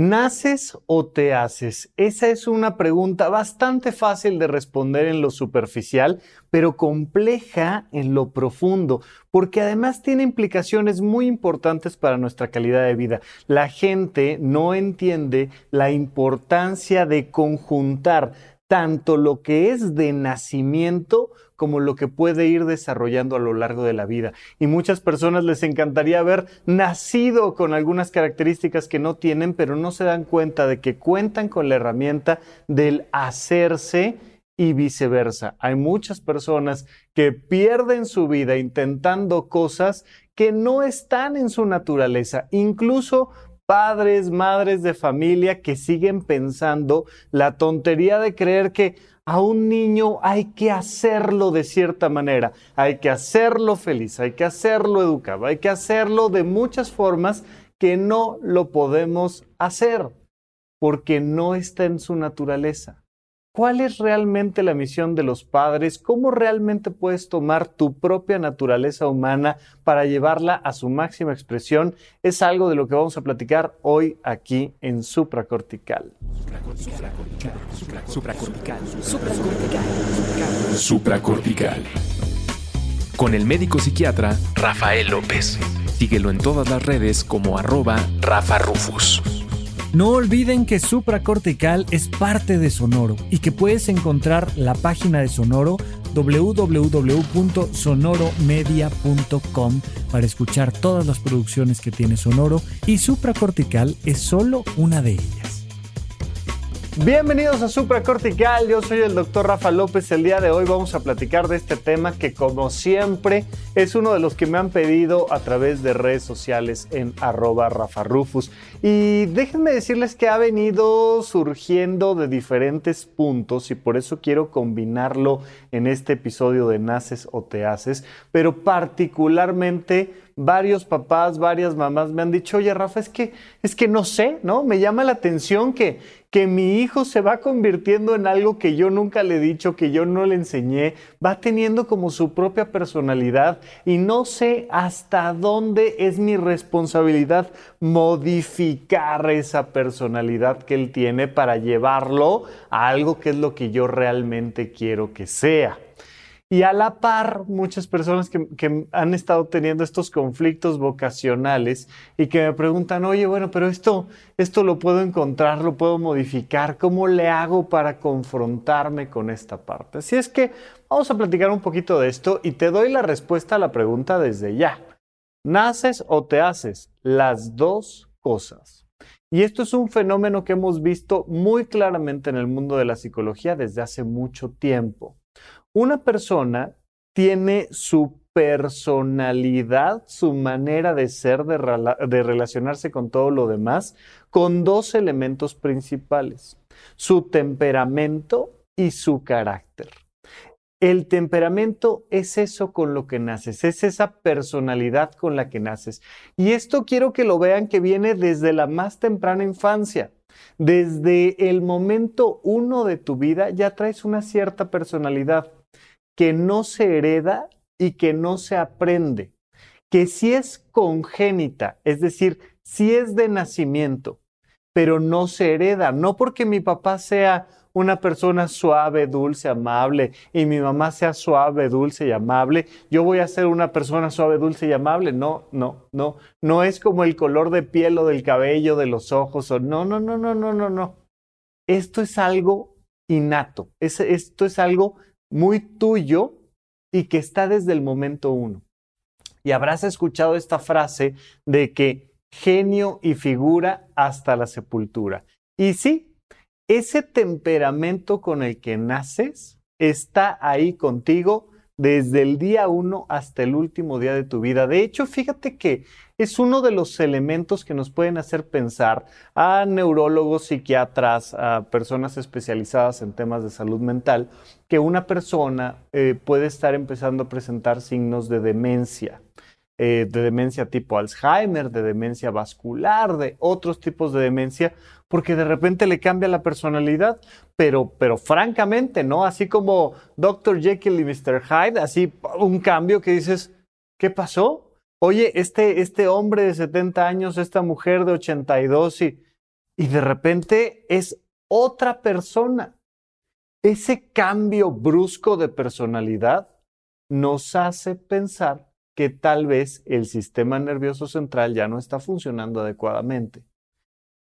¿Naces o te haces? Esa es una pregunta bastante fácil de responder en lo superficial, pero compleja en lo profundo, porque además tiene implicaciones muy importantes para nuestra calidad de vida. La gente no entiende la importancia de conjuntar tanto lo que es de nacimiento como lo que puede ir desarrollando a lo largo de la vida. Y muchas personas les encantaría haber nacido con algunas características que no tienen, pero no se dan cuenta de que cuentan con la herramienta del hacerse y viceversa. Hay muchas personas que pierden su vida intentando cosas que no están en su naturaleza, incluso padres, madres de familia que siguen pensando la tontería de creer que a un niño hay que hacerlo de cierta manera, hay que hacerlo feliz, hay que hacerlo educado, hay que hacerlo de muchas formas que no lo podemos hacer porque no está en su naturaleza. ¿Cuál es realmente la misión de los padres? ¿Cómo realmente puedes tomar tu propia naturaleza humana para llevarla a su máxima expresión? Es algo de lo que vamos a platicar hoy aquí en Supracortical. Supracortical. Supracortical. Supracortical. Con el médico psiquiatra Rafael López. Síguelo en todas las redes como arroba Rafa. No olviden que Supracortical es parte de Sonoro y que puedes encontrar la página de Sonoro www.sonoromedia.com para escuchar todas las producciones que tiene Sonoro y Supracortical es solo una de ellas. Bienvenidos a Supracortical, yo soy el doctor Rafa López. El día de hoy vamos a platicar de este tema que como siempre es uno de los que me han pedido a través de redes sociales en arroba Rafa Rufus. Y déjenme decirles que ha venido surgiendo de diferentes puntos y por eso quiero combinarlo en este episodio de Naces o Te Haces, pero particularmente varios papás, varias mamás me han dicho, oye Rafa, es que, es que no sé, ¿no? Me llama la atención que, que mi hijo se va convirtiendo en algo que yo nunca le he dicho, que yo no le enseñé, va teniendo como su propia personalidad y no sé hasta dónde es mi responsabilidad modificar esa personalidad que él tiene para llevarlo a algo que es lo que yo realmente quiero que sea. Y a la par, muchas personas que, han estado teniendo estos conflictos vocacionales y que me preguntan, oye, bueno, pero esto, esto lo puedo encontrar, lo puedo modificar, ¿cómo le hago para confrontarme con esta parte? Así es que vamos a platicar un poquito de esto y te doy la respuesta a la pregunta desde ya. ¿Naces o te haces? Las dos cosas. Y esto es un fenómeno que hemos visto muy claramente en el mundo de la psicología desde hace mucho tiempo. Una persona tiene su personalidad, su manera de ser, de, relacionarse con todo lo demás, con dos elementos principales, su temperamento y su carácter. El temperamento es eso con lo que naces, es esa personalidad con la que naces. Y esto quiero que lo vean que viene desde la más temprana infancia. Desde el momento uno de tu vida ya traes una cierta personalidad que no se hereda y que no se aprende, que si es congénita, es decir, si es de nacimiento, pero no se hereda, no porque mi papá sea una persona suave, dulce, amable y mi mamá sea suave, dulce y amable, yo voy a ser una persona suave, dulce y amable. No, no, no. No es como el color de piel o del cabello, de los ojos. O, no, no, no, no, no, no, no. Esto es algo innato. esto es algo muy tuyo y que está desde el momento uno. Y habrás escuchado esta frase de que genio y figura hasta la sepultura. Y sí, ese temperamento con el que naces está ahí contigo desde el día uno hasta el último día de tu vida. De hecho, fíjate que es uno de los elementos que nos pueden hacer pensar a neurólogos, psiquiatras, a personas especializadas en temas de salud mental, que una persona eh, puede estar empezando a presentar signos de demencia. Eh, de demencia tipo Alzheimer, de demencia vascular, de otros tipos de demencia, porque de repente le cambia la personalidad, pero, pero francamente, ¿no? Así como Dr. Jekyll y Mr. Hyde, así un cambio que dices, ¿qué pasó? Oye, este, este hombre de 70 años, esta mujer de 82, y y de repente es otra persona. Ese cambio brusco de personalidad nos hace pensar que tal vez el sistema nervioso central ya no está funcionando adecuadamente,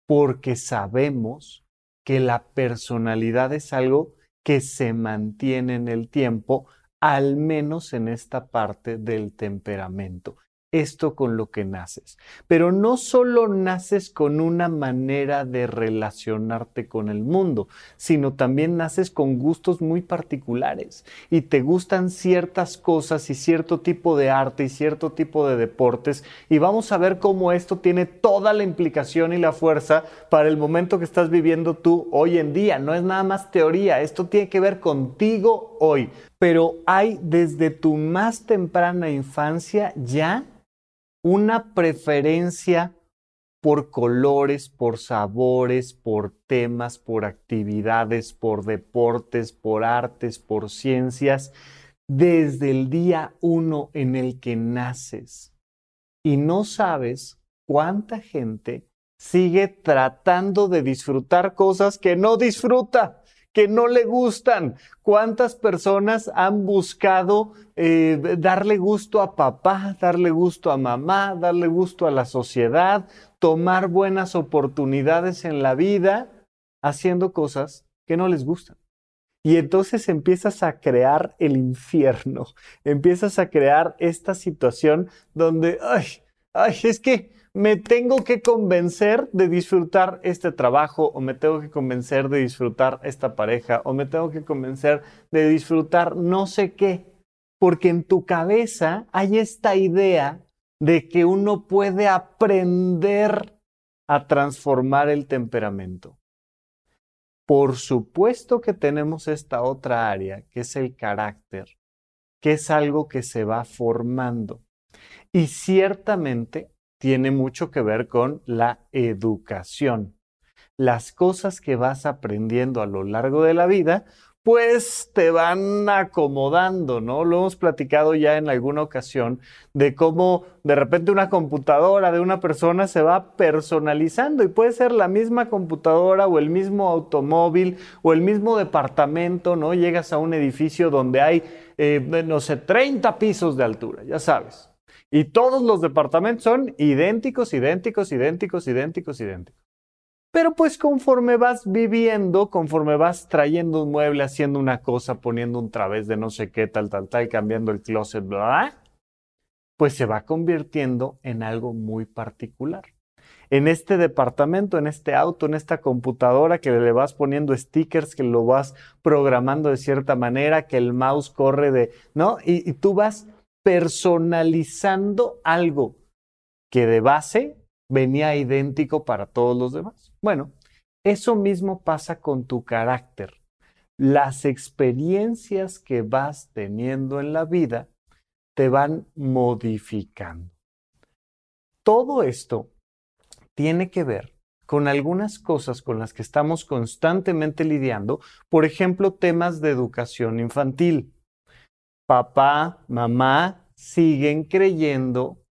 porque sabemos que la personalidad es algo que se mantiene en el tiempo, al menos en esta parte del temperamento esto con lo que naces. Pero no solo naces con una manera de relacionarte con el mundo, sino también naces con gustos muy particulares y te gustan ciertas cosas y cierto tipo de arte y cierto tipo de deportes y vamos a ver cómo esto tiene toda la implicación y la fuerza para el momento que estás viviendo tú hoy en día. No es nada más teoría, esto tiene que ver contigo hoy. Pero hay desde tu más temprana infancia ya una preferencia por colores, por sabores, por temas, por actividades, por deportes, por artes, por ciencias, desde el día uno en el que naces. Y no sabes cuánta gente sigue tratando de disfrutar cosas que no disfruta que no le gustan. ¿Cuántas personas han buscado eh, darle gusto a papá, darle gusto a mamá, darle gusto a la sociedad, tomar buenas oportunidades en la vida haciendo cosas que no les gustan? Y entonces empiezas a crear el infierno, empiezas a crear esta situación donde, ay, ay, es que me tengo que convencer de disfrutar este trabajo o me tengo que convencer de disfrutar esta pareja o me tengo que convencer de disfrutar no sé qué, porque en tu cabeza hay esta idea de que uno puede aprender a transformar el temperamento. Por supuesto que tenemos esta otra área, que es el carácter, que es algo que se va formando. Y ciertamente tiene mucho que ver con la educación. Las cosas que vas aprendiendo a lo largo de la vida, pues te van acomodando, ¿no? Lo hemos platicado ya en alguna ocasión de cómo de repente una computadora de una persona se va personalizando y puede ser la misma computadora o el mismo automóvil o el mismo departamento, ¿no? Llegas a un edificio donde hay, eh, no sé, 30 pisos de altura, ya sabes. Y todos los departamentos son idénticos, idénticos, idénticos, idénticos, idénticos. Pero pues conforme vas viviendo, conforme vas trayendo un mueble, haciendo una cosa, poniendo un través de no sé qué, tal, tal, tal, cambiando el closet, bla, pues se va convirtiendo en algo muy particular. En este departamento, en este auto, en esta computadora que le vas poniendo stickers, que lo vas programando de cierta manera, que el mouse corre de, ¿no? Y tú vas personalizando algo que de base venía idéntico para todos los demás. Bueno, eso mismo pasa con tu carácter. Las experiencias que vas teniendo en la vida te van modificando. Todo esto tiene que ver con algunas cosas con las que estamos constantemente lidiando, por ejemplo, temas de educación infantil papá, mamá siguen creyendo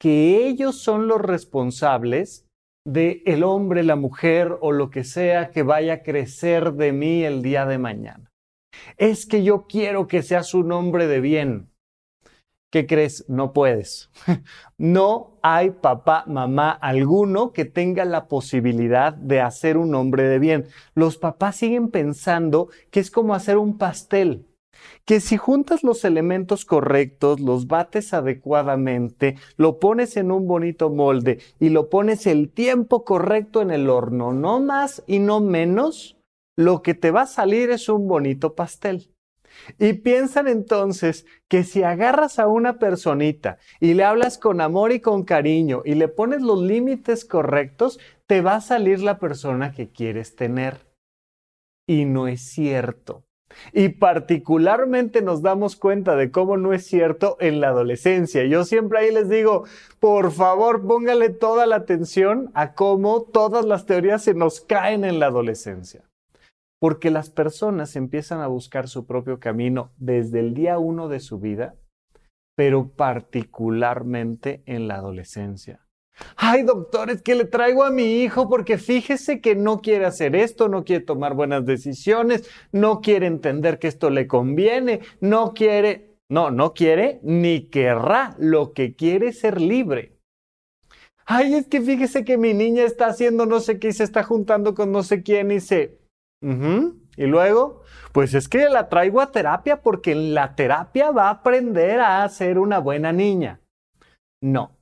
que ellos son los responsables de el hombre, la mujer o lo que sea que vaya a crecer de mí el día de mañana. Es que yo quiero que seas un hombre de bien. ¿Qué crees? No puedes. No hay papá, mamá alguno que tenga la posibilidad de hacer un hombre de bien. Los papás siguen pensando que es como hacer un pastel que si juntas los elementos correctos, los bates adecuadamente, lo pones en un bonito molde y lo pones el tiempo correcto en el horno, no más y no menos, lo que te va a salir es un bonito pastel. Y piensan entonces que si agarras a una personita y le hablas con amor y con cariño y le pones los límites correctos, te va a salir la persona que quieres tener. Y no es cierto. Y particularmente nos damos cuenta de cómo no es cierto en la adolescencia. Yo siempre ahí les digo, por favor, póngale toda la atención a cómo todas las teorías se nos caen en la adolescencia. Porque las personas empiezan a buscar su propio camino desde el día uno de su vida, pero particularmente en la adolescencia. Ay, doctor, es que le traigo a mi hijo porque fíjese que no quiere hacer esto, no quiere tomar buenas decisiones, no quiere entender que esto le conviene, no quiere, no, no quiere ni querrá, lo que quiere es ser libre. Ay, es que fíjese que mi niña está haciendo no sé qué y se está juntando con no sé quién y se... Y luego, pues es que la traigo a terapia porque en la terapia va a aprender a ser una buena niña. No,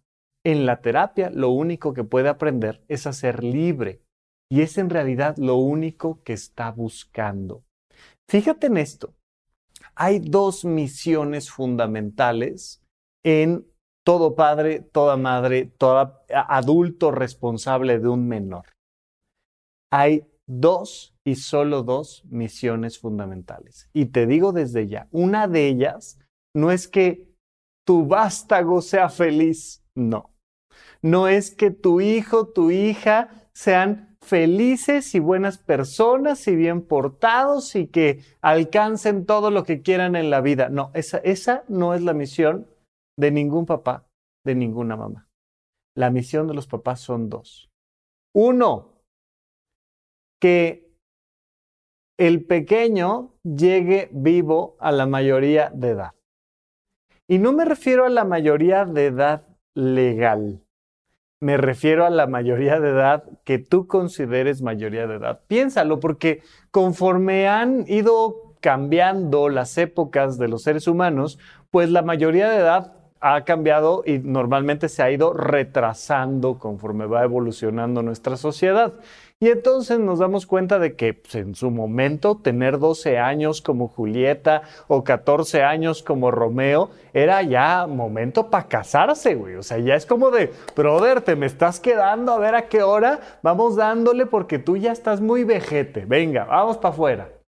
en la terapia lo único que puede aprender es a ser libre y es en realidad lo único que está buscando. Fíjate en esto. Hay dos misiones fundamentales en todo padre, toda madre, todo adulto responsable de un menor. Hay dos y solo dos misiones fundamentales. Y te digo desde ya, una de ellas no es que tu vástago sea feliz, no no es que tu hijo, tu hija sean felices y buenas personas y bien portados y que alcancen todo lo que quieran en la vida. No, esa, esa no es la misión de ningún papá, de ninguna mamá. La misión de los papás son dos. Uno, que el pequeño llegue vivo a la mayoría de edad. Y no me refiero a la mayoría de edad legal. Me refiero a la mayoría de edad que tú consideres mayoría de edad. Piénsalo, porque conforme han ido cambiando las épocas de los seres humanos, pues la mayoría de edad ha cambiado y normalmente se ha ido retrasando conforme va evolucionando nuestra sociedad. Y entonces nos damos cuenta de que pues, en su momento tener 12 años como Julieta o 14 años como Romeo era ya momento para casarse, güey. O sea, ya es como de, brother, te me estás quedando a ver a qué hora, vamos dándole porque tú ya estás muy vejete. Venga, vamos para afuera.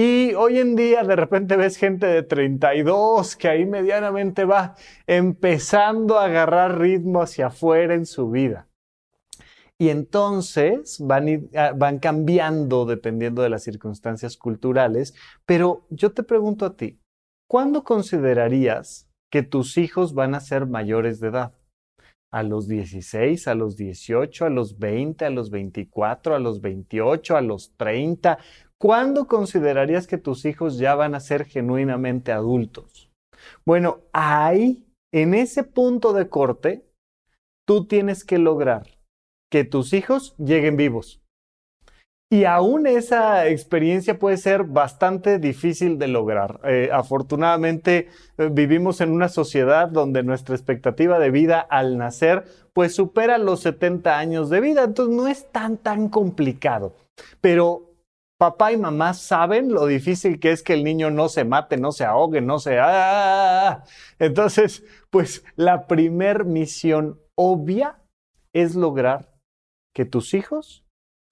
Y hoy en día de repente ves gente de 32 que ahí medianamente va empezando a agarrar ritmo hacia afuera en su vida. Y entonces van, ah, van cambiando dependiendo de las circunstancias culturales. Pero yo te pregunto a ti, ¿cuándo considerarías que tus hijos van a ser mayores de edad? ¿A los 16, a los 18, a los 20, a los 24, a los 28, a los 30? ¿Cuándo considerarías que tus hijos ya van a ser genuinamente adultos? Bueno, ahí, en ese punto de corte, tú tienes que lograr que tus hijos lleguen vivos. Y aún esa experiencia puede ser bastante difícil de lograr. Eh, afortunadamente eh, vivimos en una sociedad donde nuestra expectativa de vida al nacer pues supera los 70 años de vida, entonces no es tan tan complicado. Pero papá y mamá saben lo difícil que es que el niño no se mate, no se ahogue, no se... ¡Ah! Entonces, pues la primer misión obvia es lograr que tus hijos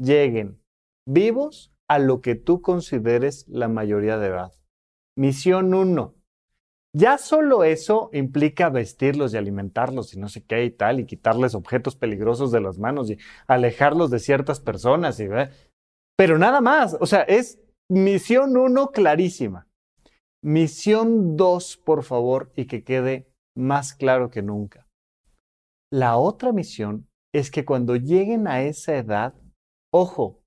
lleguen vivos a lo que tú consideres la mayoría de edad. Misión 1. Ya solo eso implica vestirlos y alimentarlos y no sé qué y tal, y quitarles objetos peligrosos de las manos y alejarlos de ciertas personas. Y, pero nada más, o sea, es misión 1 clarísima. Misión 2, por favor, y que quede más claro que nunca. La otra misión es que cuando lleguen a esa edad, ojo,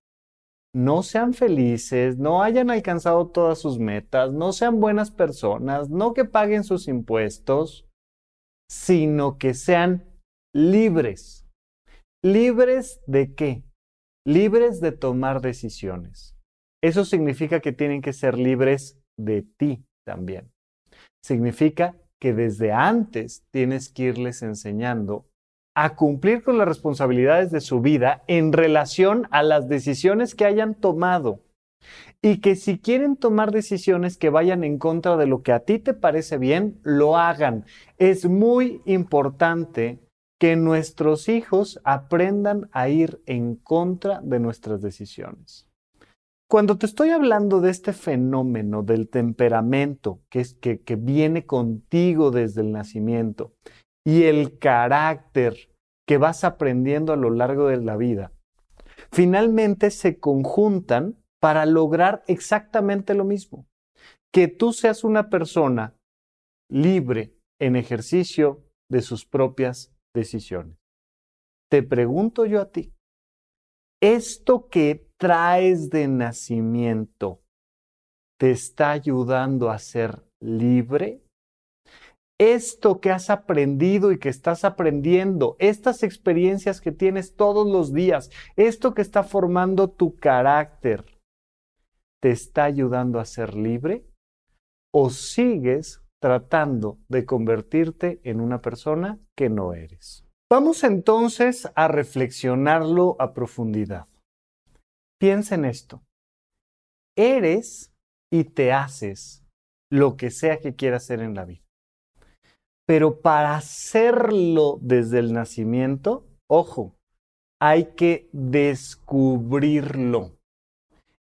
no sean felices, no hayan alcanzado todas sus metas, no sean buenas personas, no que paguen sus impuestos, sino que sean libres. ¿Libres de qué? Libres de tomar decisiones. Eso significa que tienen que ser libres de ti también. Significa que desde antes tienes que irles enseñando a cumplir con las responsabilidades de su vida en relación a las decisiones que hayan tomado. Y que si quieren tomar decisiones que vayan en contra de lo que a ti te parece bien, lo hagan. Es muy importante que nuestros hijos aprendan a ir en contra de nuestras decisiones. Cuando te estoy hablando de este fenómeno del temperamento que, es, que, que viene contigo desde el nacimiento y el carácter que vas aprendiendo a lo largo de la vida, finalmente se conjuntan para lograr exactamente lo mismo. Que tú seas una persona libre en ejercicio de sus propias decisiones. te pregunto yo a ti, ¿esto que traes de nacimiento te está ayudando a ser libre? Esto que has aprendido y que estás aprendiendo, estas experiencias que tienes todos los días, esto que está formando tu carácter, ¿te está ayudando a ser libre? ¿O sigues tratando de convertirte en una persona que no eres? Vamos entonces a reflexionarlo a profundidad. Piensa en esto. Eres y te haces lo que sea que quieras hacer en la vida. Pero para hacerlo desde el nacimiento, ojo, hay que descubrirlo.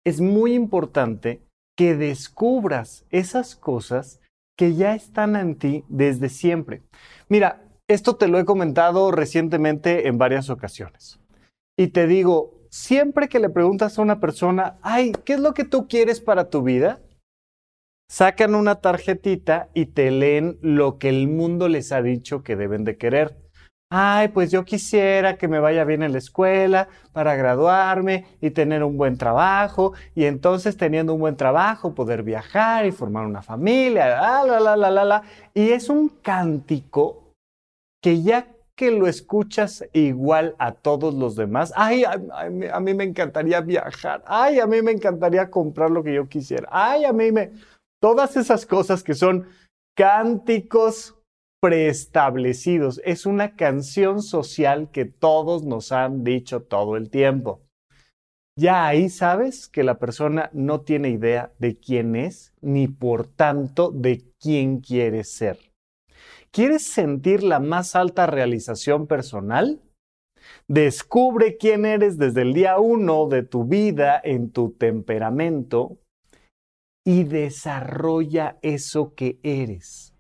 Es muy importante que descubras esas cosas que ya están en ti desde siempre. Mira, esto te lo he comentado recientemente en varias ocasiones. Y te digo, siempre que le preguntas a una persona, ay, ¿qué es lo que tú quieres para tu vida? Sacan una tarjetita y te leen lo que el mundo les ha dicho que deben de querer. Ay, pues yo quisiera que me vaya bien en la escuela para graduarme y tener un buen trabajo y entonces teniendo un buen trabajo poder viajar y formar una familia, la, la, la, la. Y es un cántico que ya que lo escuchas igual a todos los demás, ay, a, a, mí me encantaría viajar, ay, a mí me encantaría comprar lo que yo quisiera, ay, a mí me... Todas esas cosas que son cánticos preestablecidos, es una canción social que todos nos han dicho todo el tiempo. Ya ahí sabes que la persona no tiene idea de quién es, ni por tanto de quién quiere ser. ¿Quieres sentir la más alta realización personal? Descubre quién eres desde el día uno de tu vida en tu temperamento y desarrolla eso que eres.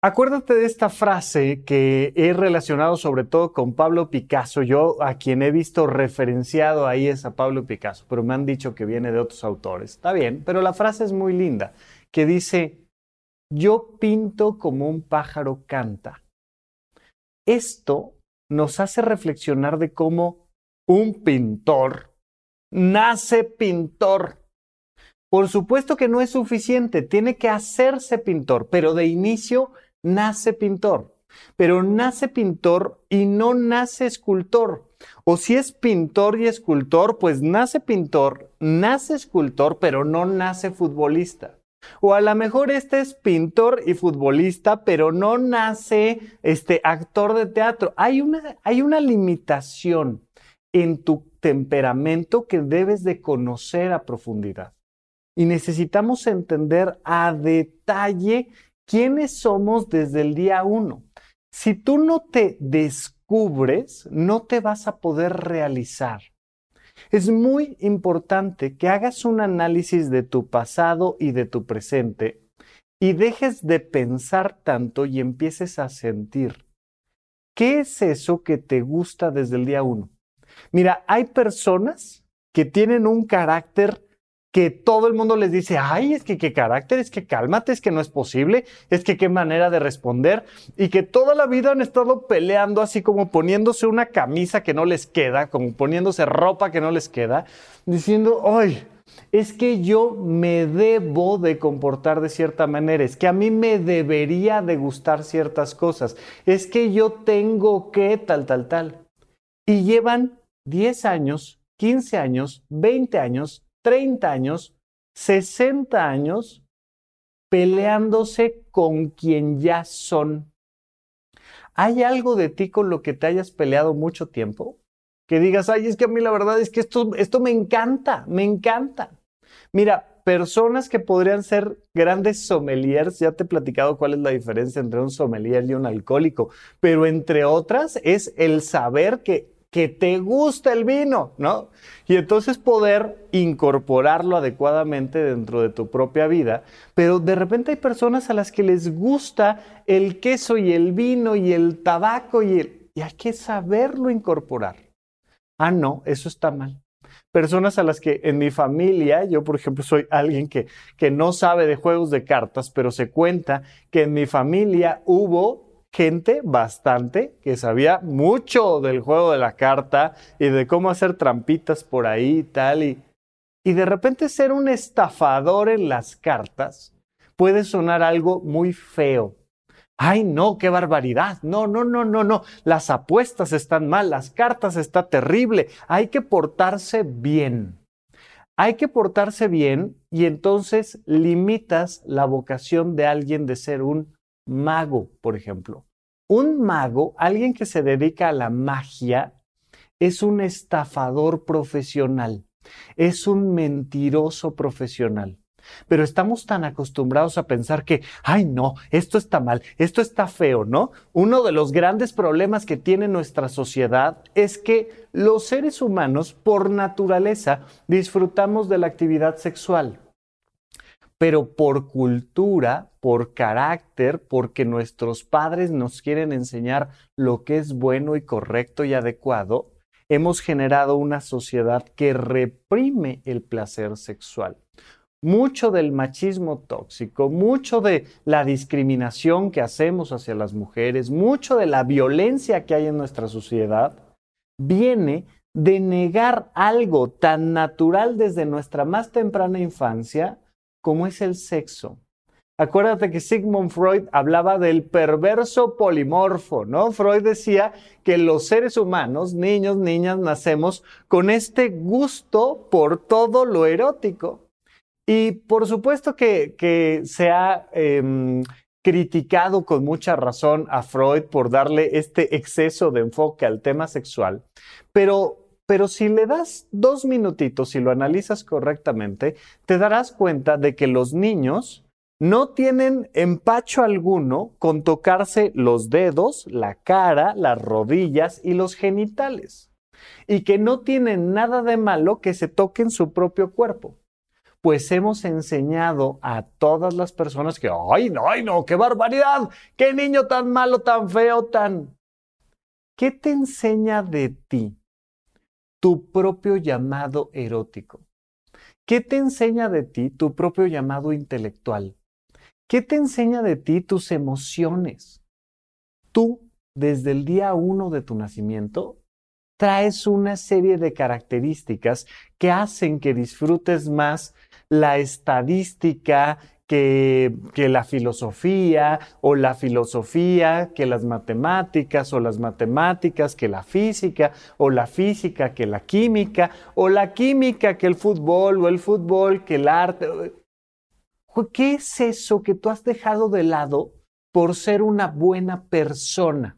Acuérdate de esta frase que he relacionado sobre todo con Pablo Picasso. Yo a quien he visto referenciado ahí es a Pablo Picasso, pero me han dicho que viene de otros autores. Está bien, pero la frase es muy linda, que dice, yo pinto como un pájaro canta. Esto nos hace reflexionar de cómo un pintor nace pintor. Por supuesto que no es suficiente, tiene que hacerse pintor, pero de inicio nace pintor. Pero nace pintor y no nace escultor. O si es pintor y escultor, pues nace pintor, nace escultor, pero no nace futbolista. O a lo mejor este es pintor y futbolista, pero no nace este actor de teatro. Hay una, hay una limitación en tu temperamento que debes de conocer a profundidad. Y necesitamos entender a detalle quiénes somos desde el día uno. Si tú no te descubres, no te vas a poder realizar. Es muy importante que hagas un análisis de tu pasado y de tu presente y dejes de pensar tanto y empieces a sentir. ¿Qué es eso que te gusta desde el día uno? Mira, hay personas que tienen un carácter que todo el mundo les dice, ay, es que qué carácter, es que cálmate, es que no es posible, es que qué manera de responder, y que toda la vida han estado peleando así como poniéndose una camisa que no les queda, como poniéndose ropa que no les queda, diciendo, ay, es que yo me debo de comportar de cierta manera, es que a mí me debería de gustar ciertas cosas, es que yo tengo que tal, tal, tal. Y llevan 10 años, 15 años, 20 años 30 años, 60 años peleándose con quien ya son. ¿Hay algo de ti con lo que te hayas peleado mucho tiempo? Que digas, ay, es que a mí la verdad es que esto, esto me encanta, me encanta. Mira, personas que podrían ser grandes sommeliers, ya te he platicado cuál es la diferencia entre un sommelier y un alcohólico, pero entre otras es el saber que que te gusta el vino, ¿no? Y entonces poder incorporarlo adecuadamente dentro de tu propia vida. Pero de repente hay personas a las que les gusta el queso y el vino y el tabaco y el... Y hay que saberlo incorporar. Ah, no, eso está mal. Personas a las que en mi familia, yo por ejemplo soy alguien que, que no sabe de juegos de cartas, pero se cuenta que en mi familia hubo gente, bastante, que sabía mucho del juego de la carta y de cómo hacer trampitas por ahí y tal. Y, y de repente ser un estafador en las cartas puede sonar algo muy feo. Ay, no, qué barbaridad. No, no, no, no, no. Las apuestas están mal, las cartas está terrible. Hay que portarse bien. Hay que portarse bien y entonces limitas la vocación de alguien de ser un mago, por ejemplo. Un mago, alguien que se dedica a la magia, es un estafador profesional, es un mentiroso profesional. Pero estamos tan acostumbrados a pensar que, ay no, esto está mal, esto está feo, ¿no? Uno de los grandes problemas que tiene nuestra sociedad es que los seres humanos, por naturaleza, disfrutamos de la actividad sexual pero por cultura, por carácter, porque nuestros padres nos quieren enseñar lo que es bueno y correcto y adecuado, hemos generado una sociedad que reprime el placer sexual. Mucho del machismo tóxico, mucho de la discriminación que hacemos hacia las mujeres, mucho de la violencia que hay en nuestra sociedad, viene de negar algo tan natural desde nuestra más temprana infancia como es el sexo. Acuérdate que Sigmund Freud hablaba del perverso polimorfo, ¿no? Freud decía que los seres humanos, niños, niñas, nacemos con este gusto por todo lo erótico. Y por supuesto que, se ha em, criticado con mucha razón a Freud por darle este exceso de enfoque al tema sexual, pero pero si le das dos minutitos y lo analizas correctamente, te darás cuenta de que los niños no tienen empacho alguno con tocarse los dedos, la cara, las rodillas y los genitales. Y que no tienen nada de malo que se toquen su propio cuerpo. Pues hemos enseñado a todas las personas que, ay, no, ay, no, qué barbaridad, qué niño tan malo, tan feo, tan... ¿Qué te enseña de ti tu propio llamado erótico? ¿Qué te enseña de ti tu propio llamado intelectual? ¿Qué te enseña de ti tus emociones? Tú, desde el día uno de tu nacimiento, traes una serie de características que hacen que disfrutes más la estadística, que, la filosofía o la filosofía que las matemáticas o las matemáticas que la física o la física que la química o la química que el fútbol o el fútbol que el arte. ¿Qué es eso que tú has dejado de lado por ser una buena persona?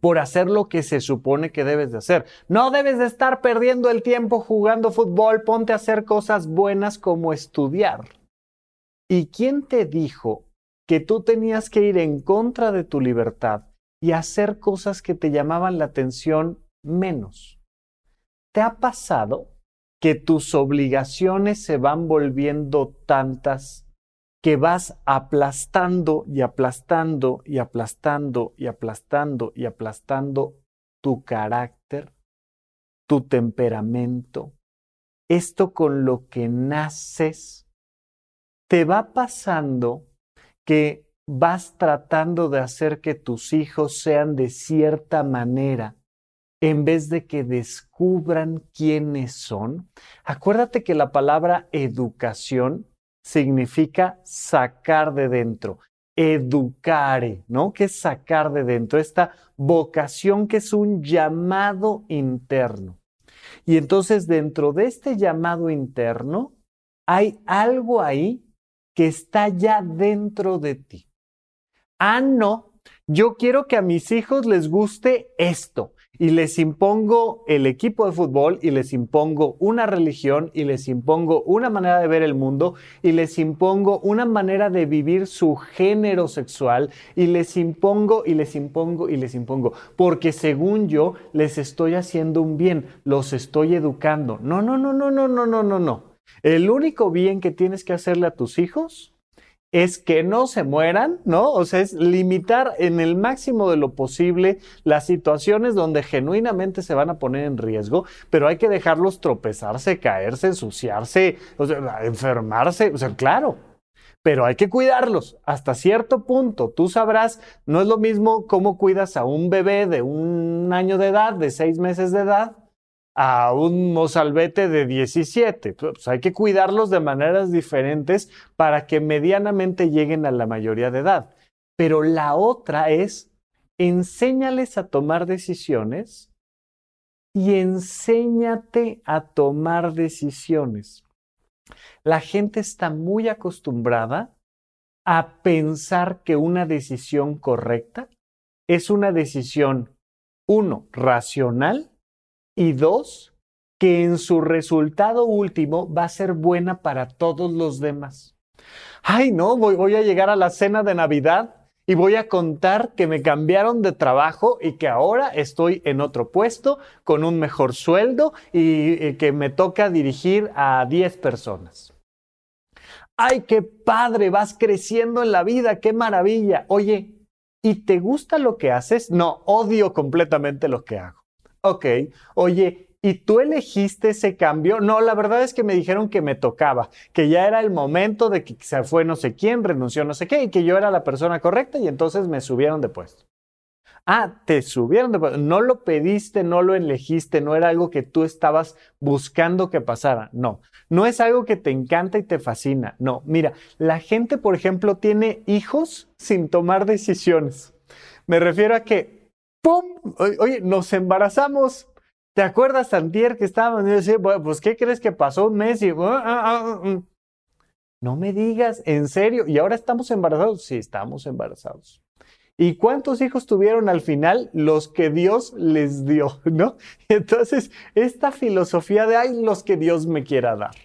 por hacer lo que se supone que debes de hacer. No debes de estar perdiendo el tiempo jugando fútbol, ponte a hacer cosas buenas como estudiar. ¿Y quién te dijo que tú tenías que ir en contra de tu libertad y hacer cosas que te llamaban la atención menos? ¿Te ha pasado que tus obligaciones se van volviendo tantas que vas aplastando y aplastando y aplastando y aplastando y aplastando tu carácter, tu temperamento, esto con lo que naces te va pasando que vas tratando de hacer que tus hijos sean de cierta manera en vez de que descubran quiénes son. Acuérdate que la palabra educación significa sacar de dentro, educare, ¿no? Que es sacar de dentro, esta vocación que es un llamado interno. Y entonces dentro de este llamado interno hay algo ahí que está ya dentro de ti. Ah, no, yo quiero que a mis hijos les guste esto y les impongo el equipo de fútbol y les impongo una religión y les impongo una manera de ver el mundo y les impongo una manera de vivir su género sexual y les impongo y les impongo y les impongo porque según yo les estoy haciendo un bien, los estoy educando. No, no, no, no, no, no, no, no, no. El único bien que tienes que hacerle a tus hijos es que no se mueran, ¿no? O sea, es limitar en el máximo de lo posible las situaciones donde genuinamente se van a poner en riesgo, pero hay que dejarlos tropezarse, caerse, ensuciarse, enfermarse, o sea, claro. pero hay que cuidarlos hasta cierto punto. Tú sabrás, no es lo mismo cómo cuidas a un bebé de un año de edad, de seis meses de edad, a un mozalbete de 17. Pues hay que cuidarlos de maneras diferentes para que medianamente lleguen a la mayoría de edad. Pero la otra es, enséñales a tomar decisiones y enséñate a tomar decisiones. La gente está muy acostumbrada a pensar que una decisión correcta es una decisión, uno, racional y dos, que en su resultado último va a ser buena para todos los demás. Ay, no, voy, a llegar a la cena de Navidad y voy a contar que me cambiaron de trabajo y que ahora estoy en otro puesto con un mejor sueldo y, que me toca dirigir a 10 personas. ¡Ay, qué padre! Vas creciendo en la vida, qué maravilla. Oye, ¿y te gusta lo que haces? No, odio completamente lo que hago. Ok, oye, ¿Y tú elegiste ese cambio? No, la verdad es que me dijeron que me tocaba, que ya era el momento de que se fue no sé quién, renunció no sé qué, y que yo era la persona correcta y entonces me subieron de puesto. Ah, te subieron de puesto. No lo pediste, no lo elegiste, no era algo que tú estabas buscando que pasara. No, no es algo que te encanta y te fascina. No, mira, la gente, por ejemplo, tiene hijos sin tomar decisiones. Me refiero a que, ¡pum! Oye, nos embarazamos ¿Te acuerdas, Santier, que estábamos? Y yo decía, bueno, pues, ¿qué crees que pasó un mes? Y, ah, ah, ah, mm". no me digas, en serio. ¿Y ahora estamos embarazados? Sí, estamos embarazados. ¿Y cuántos hijos tuvieron al final? Los que Dios les dio, ¿no? Entonces, esta filosofía de, ay, los que Dios me quiera dar.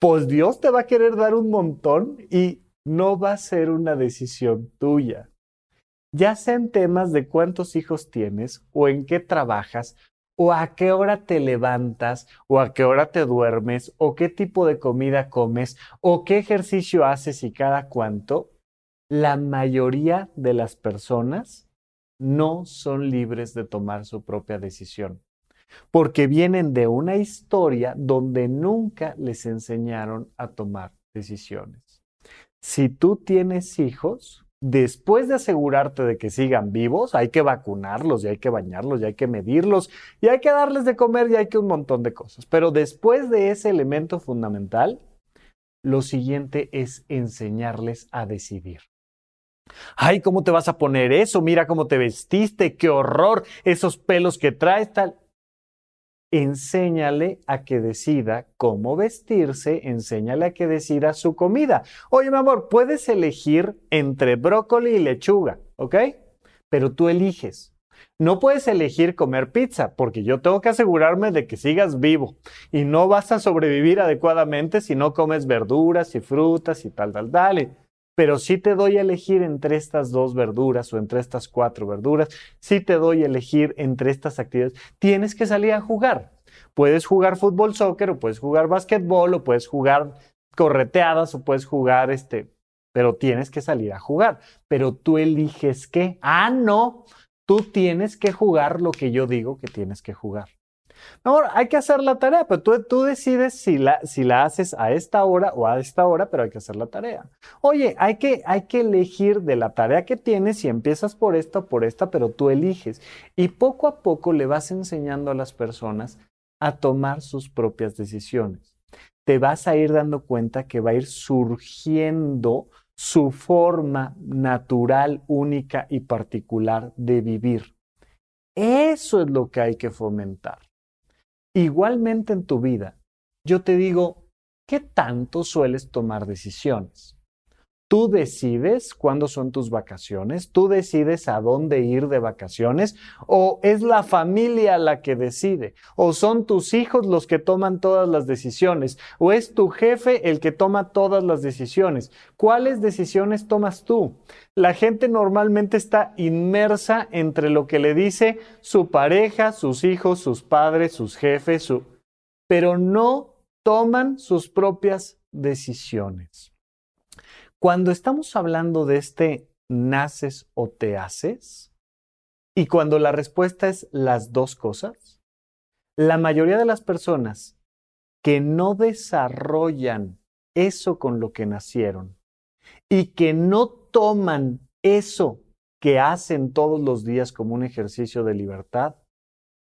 Pues Dios te va a querer dar un montón y no va a ser una decisión tuya. Ya sea en temas de cuántos hijos tienes o en qué trabajas o a qué hora te levantas, o a qué hora te duermes, o qué tipo de comida comes, o qué ejercicio haces y cada cuánto, la mayoría de las personas no son libres de tomar su propia decisión, porque vienen de una historia donde nunca les enseñaron a tomar decisiones. Si tú tienes hijos, después de asegurarte de que sigan vivos, hay que vacunarlos y hay que bañarlos y hay que medirlos y hay que darles de comer y hay que un montón de cosas. Pero después de ese elemento fundamental, lo siguiente es enseñarles a decidir. Ay, ¿cómo te vas a poner eso? Mira cómo te vestiste, qué horror, esos pelos que traes, tal enséñale a que decida cómo vestirse, enséñale a que decida su comida. Oye, mi amor, puedes elegir entre brócoli y lechuga, ¿ok? Pero tú eliges. No puedes elegir comer pizza porque yo tengo que asegurarme de que sigas vivo y no vas a sobrevivir adecuadamente si no comes verduras y frutas y tal, tal, tal pero si te doy a elegir entre estas dos verduras o entre estas cuatro verduras, si te doy a elegir entre estas actividades, tienes que salir a jugar. Puedes jugar fútbol, soccer, o puedes jugar básquetbol, o puedes jugar correteadas, o puedes jugar este, pero tienes que salir a jugar. Pero tú eliges qué. Ah, no, tú tienes que jugar lo que yo digo que tienes que jugar. Ahora, hay que hacer la tarea, pero tú, tú decides si la, si la, haces a esta hora o a esta hora, pero hay que hacer la tarea. Oye, hay que, hay que elegir de la tarea que tienes si empiezas por esta o por esta, pero tú eliges. Y poco a poco le vas enseñando a las personas a tomar sus propias decisiones. Te vas a ir dando cuenta que va a ir surgiendo su forma natural, única y particular de vivir. Eso es lo que hay que fomentar. Igualmente en tu vida, yo te digo, ¿qué tanto sueles tomar decisiones? Tú decides cuándo son tus vacaciones, tú decides a dónde ir de vacaciones, o es la familia la que decide, o son tus hijos los que toman todas las decisiones, o es tu jefe el que toma todas las decisiones. ¿Cuáles decisiones tomas tú? La gente normalmente está inmersa entre lo que le dice su pareja, sus hijos, sus padres, sus jefes, su... pero no toman sus propias decisiones. Cuando estamos hablando de este naces o te haces, y cuando la respuesta es las dos cosas, la mayoría de las personas que no desarrollan eso con lo que nacieron y que no toman eso que hacen todos los días como un ejercicio de libertad,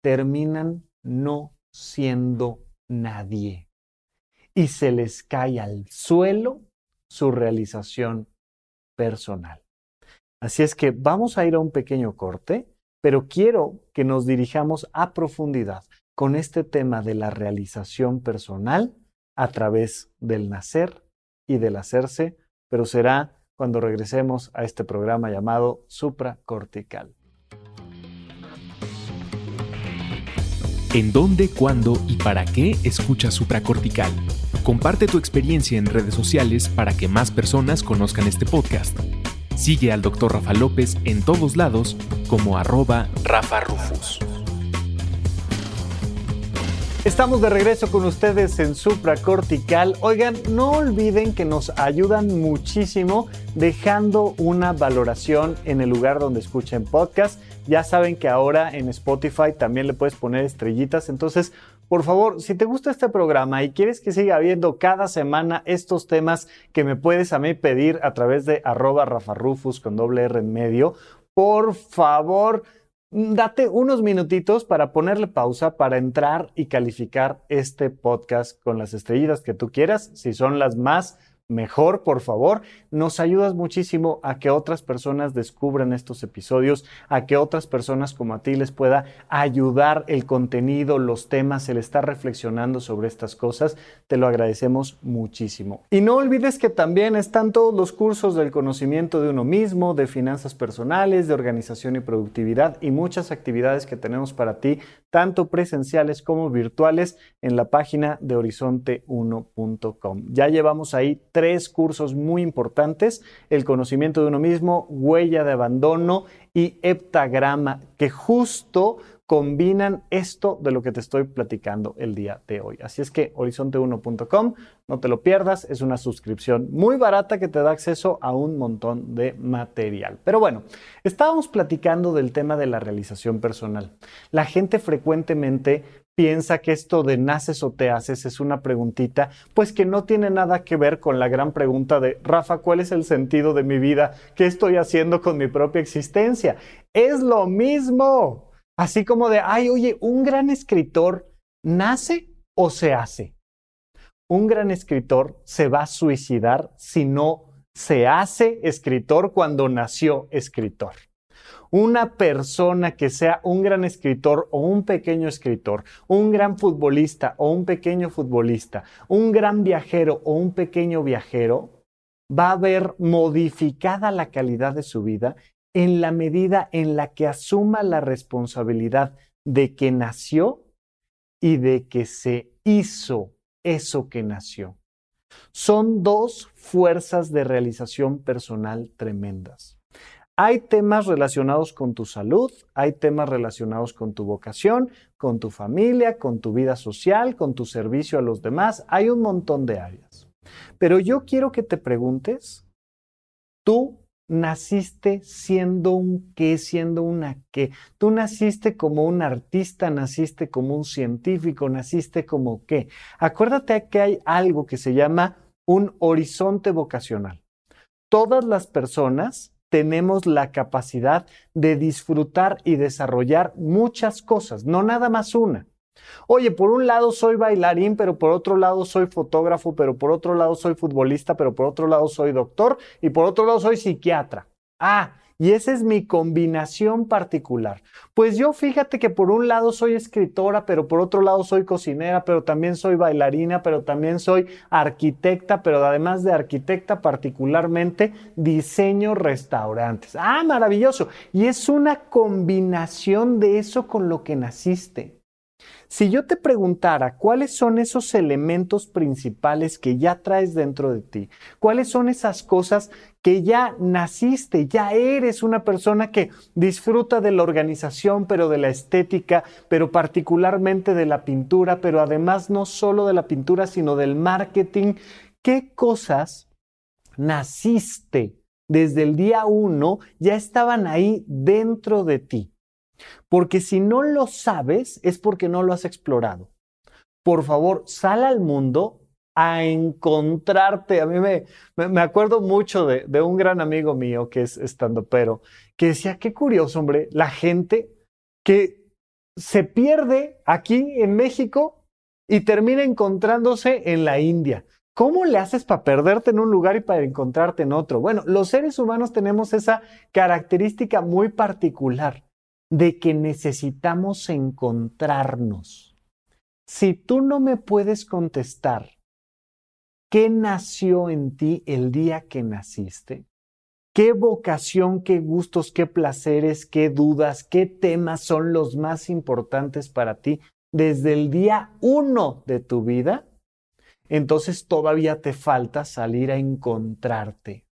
terminan no siendo nadie. Y se les cae al suelo su realización personal. Así es que vamos a ir a un pequeño corte, pero quiero que nos dirijamos a profundidad con este tema de la realización personal a través del nacer y del hacerse, pero será cuando regresemos a este programa llamado supracortical. ¿En dónde, cuándo y para qué escucha supracortical? Comparte tu experiencia en redes sociales para que más personas conozcan este podcast. Sigue al Dr. Rafa López en todos lados como arroba Rafa Rufus. Estamos de regreso con ustedes en Supracortical. Oigan, no olviden que nos ayudan muchísimo dejando una valoración en el lugar donde escuchen podcast. Ya saben que ahora en Spotify también le puedes poner estrellitas. Entonces, por favor, si te gusta este programa y quieres que siga viendo cada semana estos temas que me puedes a mí pedir a través de arroba rafarufus con doble R en medio, por favor date unos minutitos para ponerle pausa, para entrar y calificar este podcast con las estrellitas que tú quieras, si son las más mejor, por favor. Nos ayudas muchísimo a que otras personas descubran estos episodios, a que otras personas como a ti les pueda ayudar el contenido, los temas, el estar reflexionando sobre estas cosas. Te lo agradecemos muchísimo. Y no olvides que también están todos los cursos del conocimiento de uno mismo, de finanzas personales, de organización y productividad y muchas actividades que tenemos para ti, tanto presenciales como virtuales, en la página de horizonte1.com. Ya llevamos ahí tres cursos muy importantes, el conocimiento de uno mismo, huella de abandono y heptagrama, que justo combinan esto de lo que te estoy platicando el día de hoy. Así es que horizonte1.com, no te lo pierdas, es una suscripción muy barata que te da acceso a un montón de material. Pero bueno, estábamos platicando del tema de la realización personal. La gente frecuentemente piensa que esto de naces o te haces es una preguntita, pues que no tiene nada que ver con la gran pregunta de, Rafa, ¿cuál es el sentido de mi vida? ¿Qué estoy haciendo con mi propia existencia? Es lo mismo. Así como de, ay, oye, un gran escritor nace o se hace. Un gran escritor se va a suicidar si no se hace escritor cuando nació escritor una persona que sea un gran escritor o un pequeño escritor, un gran futbolista o un pequeño futbolista, un gran viajero o un pequeño viajero, va a ver modificada la calidad de su vida en la medida en la que asuma la responsabilidad de que nació y de que se hizo eso que nació. Son dos fuerzas de realización personal tremendas. Hay temas relacionados con tu salud, hay temas relacionados con tu vocación, con tu familia, con tu vida social, con tu servicio a los demás. Hay un montón de áreas. Pero yo quiero que te preguntes, tú naciste siendo un qué, siendo una qué. Tú naciste como un artista, naciste como un científico, naciste como qué. Acuérdate que hay algo que se llama un horizonte vocacional. Todas las personas tenemos la capacidad de disfrutar y desarrollar muchas cosas, no nada más una. Oye, por un lado soy bailarín, pero por otro lado soy fotógrafo, pero por otro lado soy futbolista, pero por otro lado soy doctor y por otro lado soy psiquiatra. Ah, y esa es mi combinación particular. Pues yo fíjate que por un lado soy escritora, pero por otro lado soy cocinera, pero también soy bailarina, pero también soy arquitecta, pero además de arquitecta particularmente diseño restaurantes. Ah, maravilloso. Y es una combinación de eso con lo que naciste. Si yo te preguntara cuáles son esos elementos principales que ya traes dentro de ti, cuáles son esas cosas que ya naciste, ya eres una persona que disfruta de la organización, pero de la estética, pero particularmente de la pintura, pero además no solo de la pintura, sino del marketing, ¿qué cosas naciste desde el día uno ya estaban ahí dentro de ti? Porque si no lo sabes es porque no lo has explorado. Por favor, sal al mundo a encontrarte. A mí me, me acuerdo mucho de, de, un gran amigo mío que es estando pero, que decía, qué curioso, hombre, la gente que se pierde aquí en México y termina encontrándose en la India. ¿Cómo le haces para perderte en un lugar y para encontrarte en otro? Bueno, los seres humanos tenemos esa característica muy particular de que necesitamos encontrarnos. Si tú no me puedes contestar qué nació en ti el día que naciste, qué vocación, qué gustos, qué placeres, qué dudas, qué temas son los más importantes para ti desde el día uno de tu vida, entonces todavía te falta salir a encontrarte.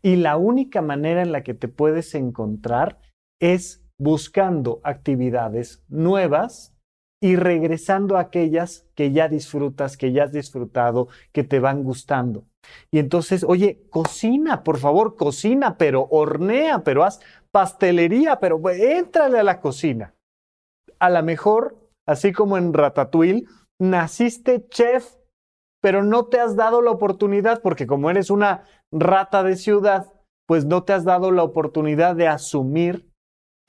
Y la única manera en la que te puedes encontrar es buscando actividades nuevas y regresando a aquellas que ya disfrutas, que ya has disfrutado, que te van gustando. Y entonces, oye, cocina, por favor, cocina, pero hornea, pero haz pastelería, pero éntrale a la cocina. A lo mejor, así como en Ratatouille, naciste chef, pero no te has dado la oportunidad, porque como eres una rata de ciudad, pues no te has dado la oportunidad de asumir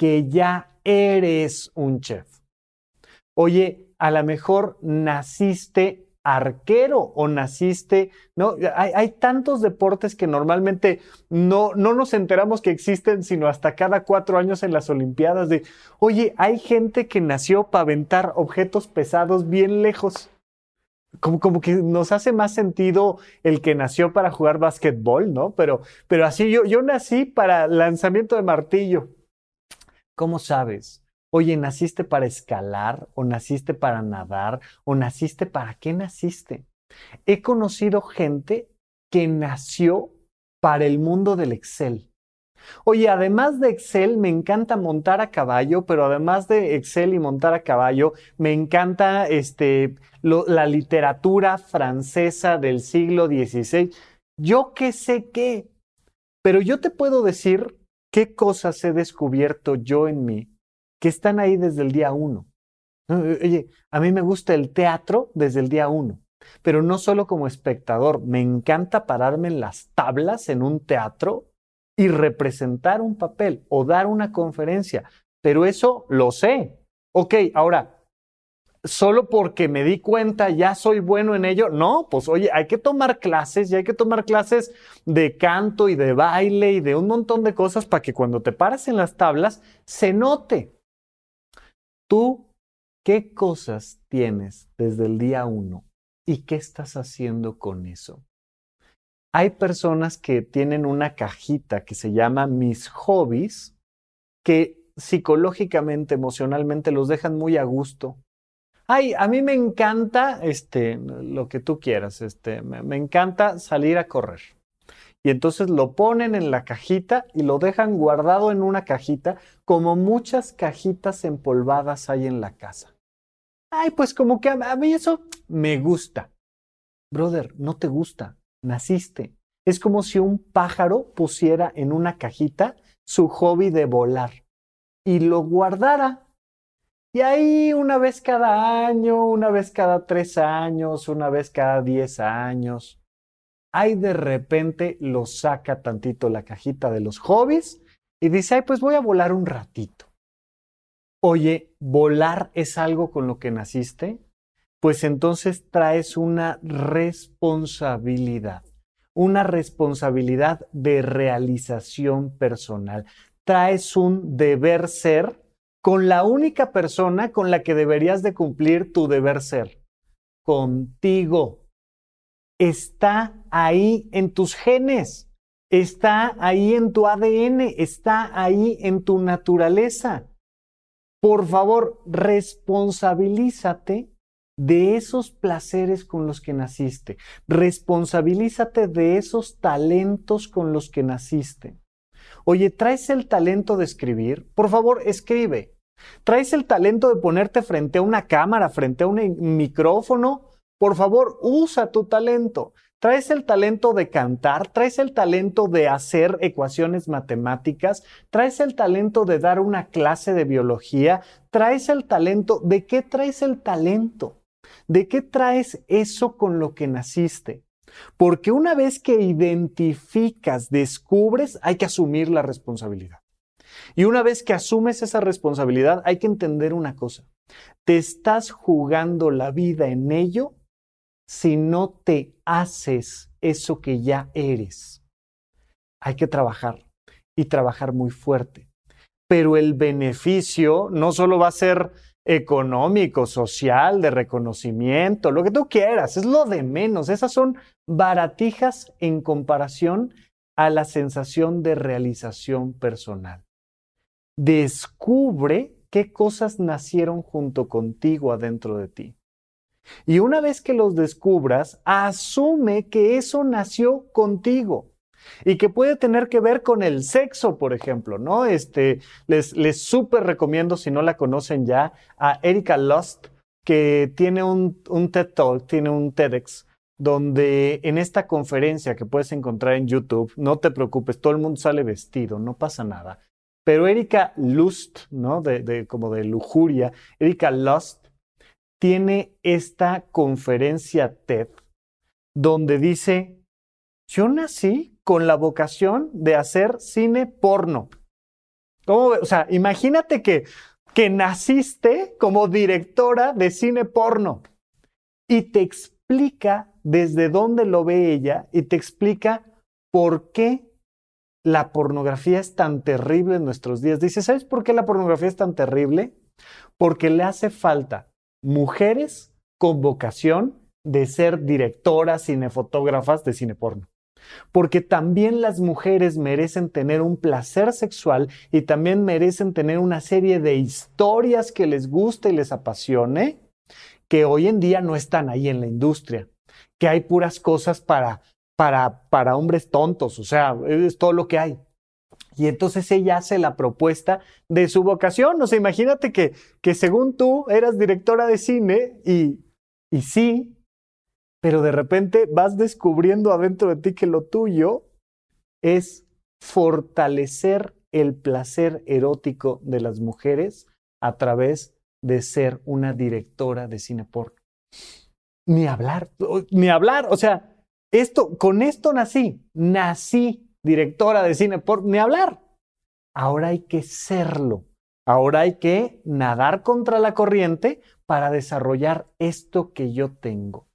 que ya eres un chef. Oye, a lo mejor naciste arquero o naciste, ¿no? Hay, tantos deportes que normalmente no, no nos enteramos que existen sino hasta cada cuatro años en las Olimpiadas de, oye, hay gente que nació para aventar objetos pesados bien lejos. Como, como, que nos hace más sentido el que nació para jugar básquetbol, ¿no? Pero, pero así yo, yo nací para lanzamiento de martillo. ¿Cómo sabes? Oye, ¿naciste para escalar o naciste para nadar o naciste para qué naciste? He conocido gente que nació para el mundo del Excel. Oye, además de Excel, me encanta montar a caballo, pero además de Excel y montar a caballo, me encanta este, la literatura francesa del siglo XVI. Yo qué sé qué, pero yo te puedo decir qué cosas he descubierto yo en mí que están ahí desde el día uno. Oye, a mí me gusta el teatro desde el día uno, pero no solo como espectador, me encanta pararme en las tablas en un teatro y representar un papel o dar una conferencia, pero eso lo sé. Ok, ahora, solo porque me di cuenta ya soy bueno en ello. No, pues oye, hay que tomar clases y hay que tomar clases de canto y de baile y de un montón de cosas para que cuando te paras en las tablas se note. Tú, ¿qué cosas tienes desde el día uno y qué estás haciendo con eso? Hay personas que tienen una cajita que se llama mis hobbies, que psicológicamente, emocionalmente los dejan muy a gusto. Ay, a mí me encanta, este, lo que tú quieras, este, me encanta salir a correr y entonces lo ponen en la cajita y lo dejan guardado en una cajita, como muchas cajitas empolvadas hay en la casa. Ay, pues como que a mí eso me gusta. Brother, no te gusta, naciste. Es como si un pájaro pusiera en una cajita su hobby de volar y lo guardara. Y ahí una vez cada año, una vez cada tres años, una vez cada diez años, ahí de repente lo saca tantito la cajita de los hobbies y dice, ay, pues voy a volar un ratito. Oye, ¿volar es algo con lo que naciste? Pues entonces traes una responsabilidad, una responsabilidad de realización personal. Traes un deber ser con la única persona con la que deberías de cumplir tu deber ser, contigo está ahí en tus genes, está ahí en tu ADN, está ahí en tu naturaleza. Por favor, responsabilízate de esos placeres con los que naciste. Responsabilízate de esos talentos con los que naciste. Oye, ¿traes el talento de escribir? Por favor, escribe. ¿Traes el talento de ponerte frente a una cámara, frente a un micrófono? Por favor, usa tu talento. Traes el talento de cantar, traes el talento de hacer ecuaciones matemáticas, traes el talento de dar una clase de biología, traes el talento. ¿De qué traes el talento? ¿De qué traes eso con lo que naciste? Porque una vez que identificas, descubres, hay que asumir la responsabilidad. Y una vez que asumes esa responsabilidad, hay que entender una cosa. Te estás jugando la vida en ello si no te haces eso que ya eres. Hay que trabajar y trabajar muy fuerte. Pero el beneficio no solo va a ser económico, social, de reconocimiento, lo que tú quieras, es lo de menos. Esas son baratijas en comparación a la sensación de realización personal. Descubre qué cosas nacieron junto contigo adentro de ti. Y una vez que los descubras, asume que eso nació contigo y que puede tener que ver con el sexo, por ejemplo, ¿no? Este, les, les súper recomiendo, si no la conocen ya, a Erika Lust, que tiene un, un TED Talk, tiene un TEDx, donde en esta conferencia que puedes encontrar en YouTube, no te preocupes, todo el mundo sale vestido, no pasa nada. Pero Erika Lust, ¿no? De, de, como de lujuria, Erika Lust tiene esta conferencia TED donde dice, yo nací con la vocación de hacer cine porno. O sea, imagínate que, que naciste como directora de cine porno y te explica desde dónde lo ve ella y te explica por qué la pornografía es tan terrible en nuestros días. Dice, ¿sabes por qué la pornografía es tan terrible? Porque le hace falta mujeres con vocación de ser directoras, cinefotógrafas de cine porno porque también las mujeres merecen tener un placer sexual y también merecen tener una serie de historias que les guste y les apasione, que hoy en día no están ahí en la industria, que hay puras cosas para, para, para hombres tontos, o sea, es todo lo que hay. Y entonces ella hace la propuesta de su vocación. O sea, imagínate que, que según tú eras directora de cine y, y sí, pero de repente vas descubriendo adentro de ti que lo tuyo es fortalecer el placer erótico de las mujeres a través de ser una directora de cine porno. Ni hablar, ni hablar, o sea, esto, con esto nací, nací directora de cine porno, ni hablar. Ahora hay que serlo. Ahora hay que nadar contra la corriente para desarrollar esto que yo tengo.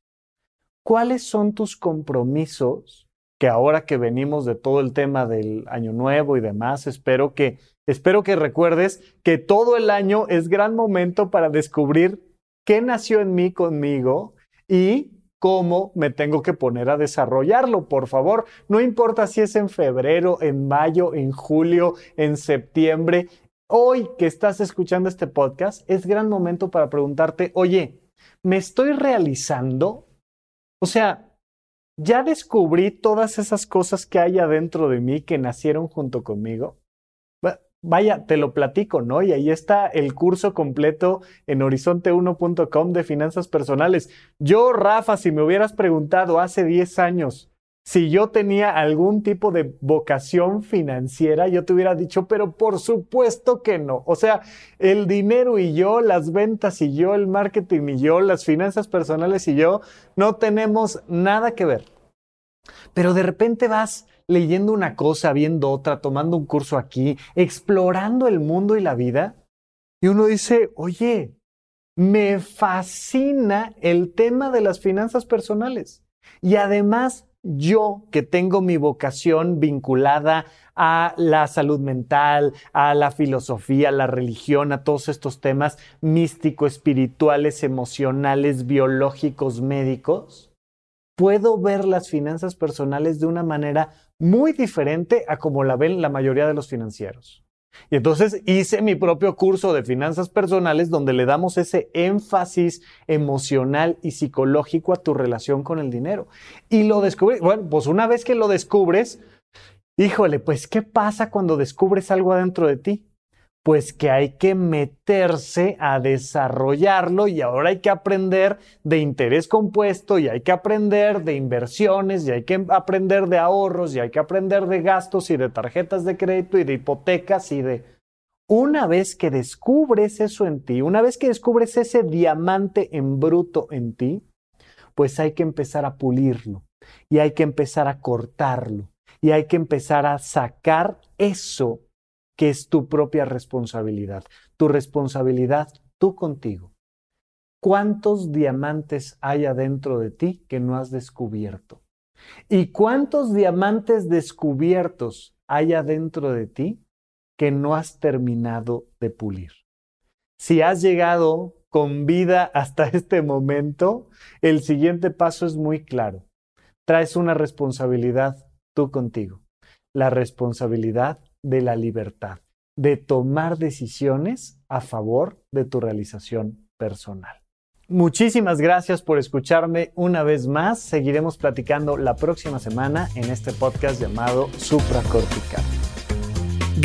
¿Cuáles son tus compromisos? Que ahora que venimos de todo el tema del año nuevo y demás, espero que, espero que recuerdes que todo el año es gran momento para descubrir qué nació en mí conmigo y cómo me tengo que poner a desarrollarlo, por favor. No importa si es en febrero, en mayo, en julio, en septiembre. Hoy que estás escuchando este podcast, es gran momento para preguntarte, oye, ¿me estoy realizando? O sea, ya descubrí todas esas cosas que hay adentro de mí que nacieron junto conmigo. Vaya, te lo platico, ¿no? Y ahí está el curso completo en horizonte1.com de finanzas personales. Yo, Rafa, si me hubieras preguntado hace 10 años, si yo tenía algún tipo de vocación financiera, yo te hubiera dicho, pero por supuesto que no. O sea, el dinero y yo, las ventas y yo, el marketing y yo, las finanzas personales y yo, no tenemos nada que ver. Pero de repente vas leyendo una cosa, viendo otra, tomando un curso aquí, explorando el mundo y la vida, y uno dice, oye, me fascina el tema de las finanzas personales. Y además yo que tengo mi vocación vinculada a la salud mental, a la filosofía, a la religión, a todos estos temas místico, espirituales, emocionales, biológicos, médicos, puedo ver las finanzas personales de una manera muy diferente a como la ven la mayoría de los financieros. Y entonces hice mi propio curso de finanzas personales donde le damos ese énfasis emocional y psicológico a tu relación con el dinero. Y lo descubrí, bueno, pues una vez que lo descubres, híjole, pues ¿qué pasa cuando descubres algo adentro de ti? Pues que hay que meterse a desarrollarlo y ahora hay que aprender de interés compuesto y hay que aprender de inversiones y hay que aprender de ahorros y hay que aprender de gastos y de tarjetas de crédito y de hipotecas y de... Una vez que descubres eso en ti, una vez que descubres ese diamante en bruto en ti, pues hay que empezar a pulirlo y hay que empezar a cortarlo y hay que empezar a sacar eso que es tu propia responsabilidad, tu responsabilidad tú contigo. ¿Cuántos diamantes hay adentro de ti que no has descubierto? ¿Y cuántos diamantes descubiertos hay adentro de ti que no has terminado de pulir? Si has llegado con vida hasta este momento, el siguiente paso es muy claro. Traes una responsabilidad tú contigo, la responsabilidad de la libertad, de tomar decisiones a favor de tu realización personal. Muchísimas gracias por escucharme una vez más. Seguiremos platicando la próxima semana en este podcast llamado Supracortical.